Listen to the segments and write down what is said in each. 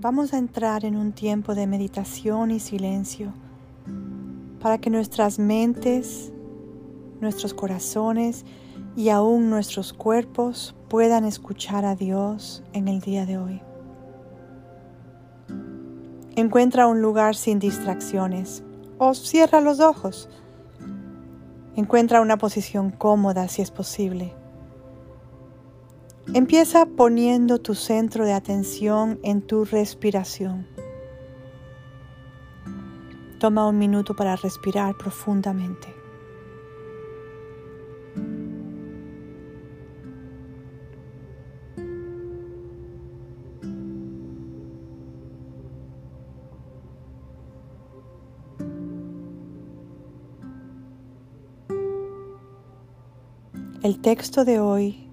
vamos a entrar en un tiempo de meditación y silencio para que nuestras mentes, nuestros corazones y aún nuestros cuerpos puedan escuchar a Dios en el día de hoy. Encuentra un lugar sin distracciones o cierra los ojos. Encuentra una posición cómoda si es posible. Empieza poniendo tu centro de atención en tu respiración. Toma un minuto para respirar profundamente. El texto de hoy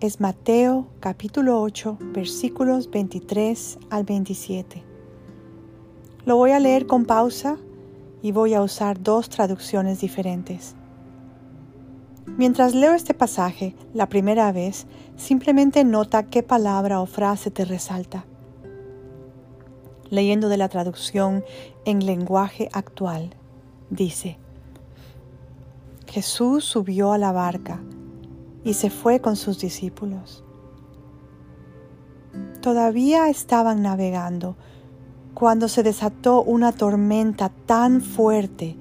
es Mateo capítulo 8 versículos 23 al 27. Lo voy a leer con pausa y voy a usar dos traducciones diferentes. Mientras leo este pasaje la primera vez, simplemente nota qué palabra o frase te resalta. Leyendo de la traducción en lenguaje actual, dice, Jesús subió a la barca y se fue con sus discípulos. Todavía estaban navegando cuando se desató una tormenta tan fuerte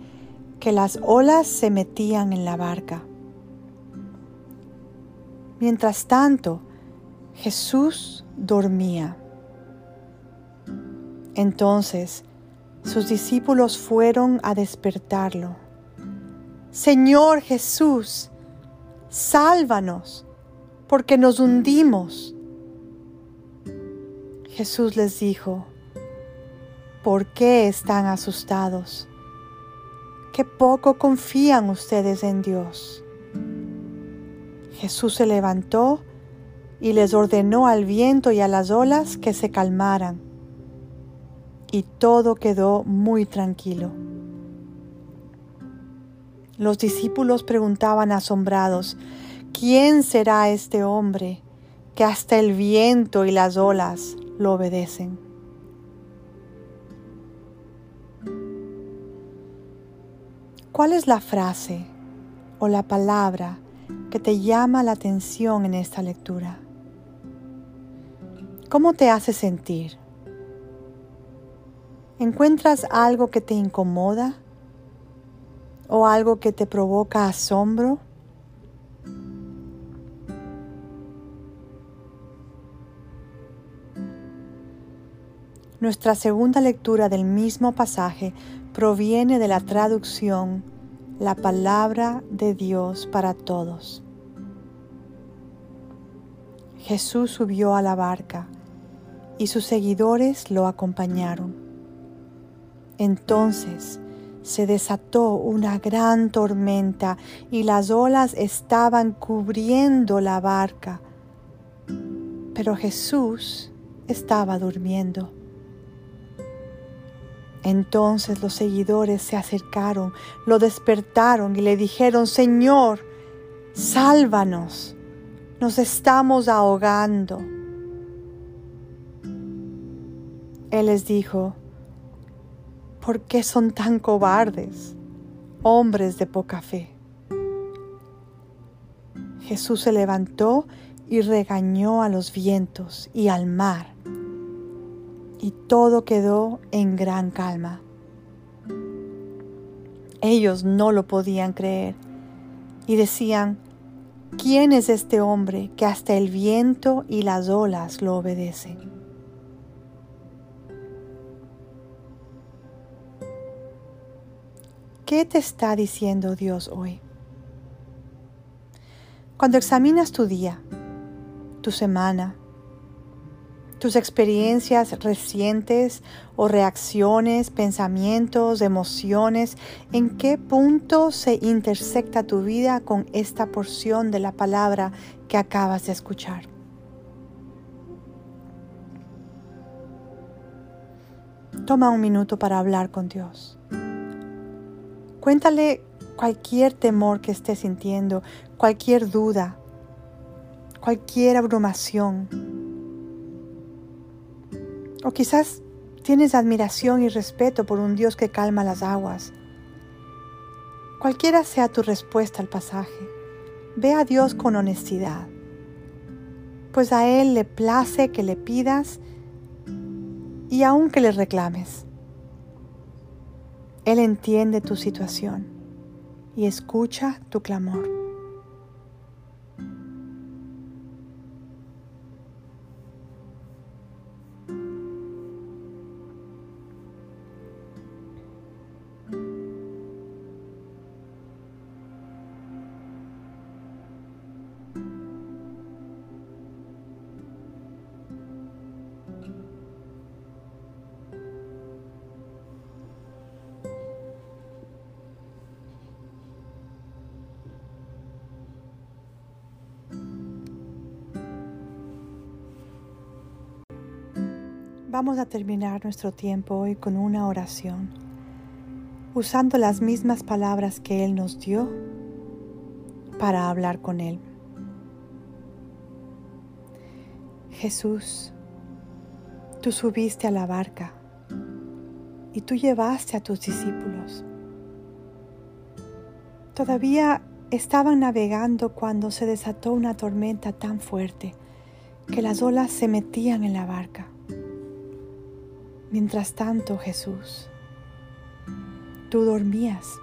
que las olas se metían en la barca. Mientras tanto, Jesús dormía. Entonces sus discípulos fueron a despertarlo Señor Jesús, sálvanos, porque nos hundimos. Jesús les dijo, ¿por qué están asustados? Qué poco confían ustedes en Dios. Jesús se levantó y les ordenó al viento y a las olas que se calmaran. Y todo quedó muy tranquilo. Los discípulos preguntaban asombrados, ¿quién será este hombre que hasta el viento y las olas lo obedecen? ¿Cuál es la frase o la palabra que te llama la atención en esta lectura? ¿Cómo te hace sentir? ¿Encuentras algo que te incomoda? O algo que te provoca asombro? Nuestra segunda lectura del mismo pasaje proviene de la traducción La palabra de Dios para todos. Jesús subió a la barca y sus seguidores lo acompañaron. Entonces se desató una gran tormenta y las olas estaban cubriendo la barca. Pero Jesús estaba durmiendo. Entonces los seguidores se acercaron, lo despertaron y le dijeron, Señor, sálvanos, nos estamos ahogando. Él les dijo, ¿Por qué son tan cobardes, hombres de poca fe? Jesús se levantó y regañó a los vientos y al mar, y todo quedó en gran calma. Ellos no lo podían creer y decían, ¿quién es este hombre que hasta el viento y las olas lo obedecen? ¿Qué te está diciendo Dios hoy? Cuando examinas tu día, tu semana, tus experiencias recientes o reacciones, pensamientos, emociones, ¿en qué punto se intersecta tu vida con esta porción de la palabra que acabas de escuchar? Toma un minuto para hablar con Dios. Cuéntale cualquier temor que estés sintiendo, cualquier duda, cualquier abrumación. O quizás tienes admiración y respeto por un Dios que calma las aguas. Cualquiera sea tu respuesta al pasaje, ve a Dios con honestidad, pues a Él le place que le pidas y aun que le reclames. Él entiende tu situación y escucha tu clamor. Vamos a terminar nuestro tiempo hoy con una oración, usando las mismas palabras que Él nos dio para hablar con Él. Jesús, tú subiste a la barca y tú llevaste a tus discípulos. Todavía estaban navegando cuando se desató una tormenta tan fuerte que las olas se metían en la barca. Mientras tanto, Jesús, tú dormías.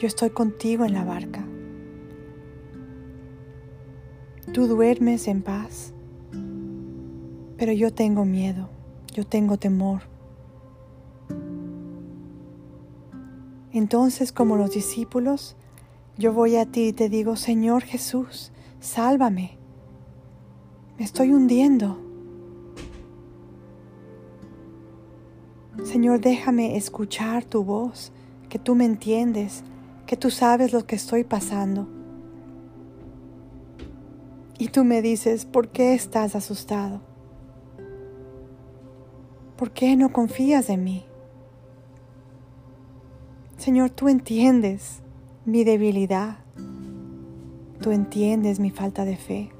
Yo estoy contigo en la barca. Tú duermes en paz, pero yo tengo miedo, yo tengo temor. Entonces, como los discípulos, yo voy a ti y te digo, Señor Jesús, sálvame. Me estoy hundiendo. Señor, déjame escuchar tu voz, que tú me entiendes, que tú sabes lo que estoy pasando. Y tú me dices, ¿por qué estás asustado? ¿Por qué no confías en mí? Señor, tú entiendes mi debilidad. Tú entiendes mi falta de fe.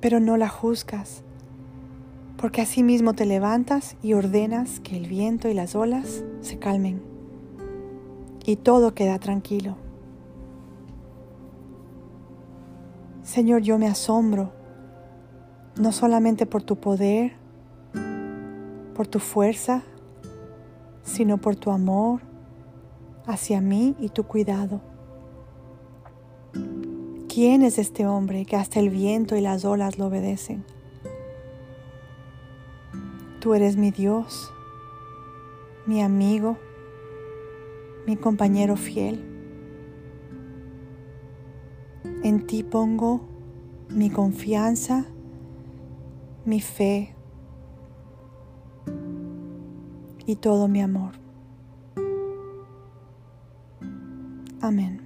Pero no la juzgas porque así mismo te levantas y ordenas que el viento y las olas se calmen y todo queda tranquilo. Señor, yo me asombro, no solamente por tu poder, por tu fuerza, sino por tu amor hacia mí y tu cuidado. ¿Quién es este hombre que hasta el viento y las olas lo obedecen? Tú eres mi Dios, mi amigo, mi compañero fiel. En ti pongo mi confianza, mi fe y todo mi amor. Amén.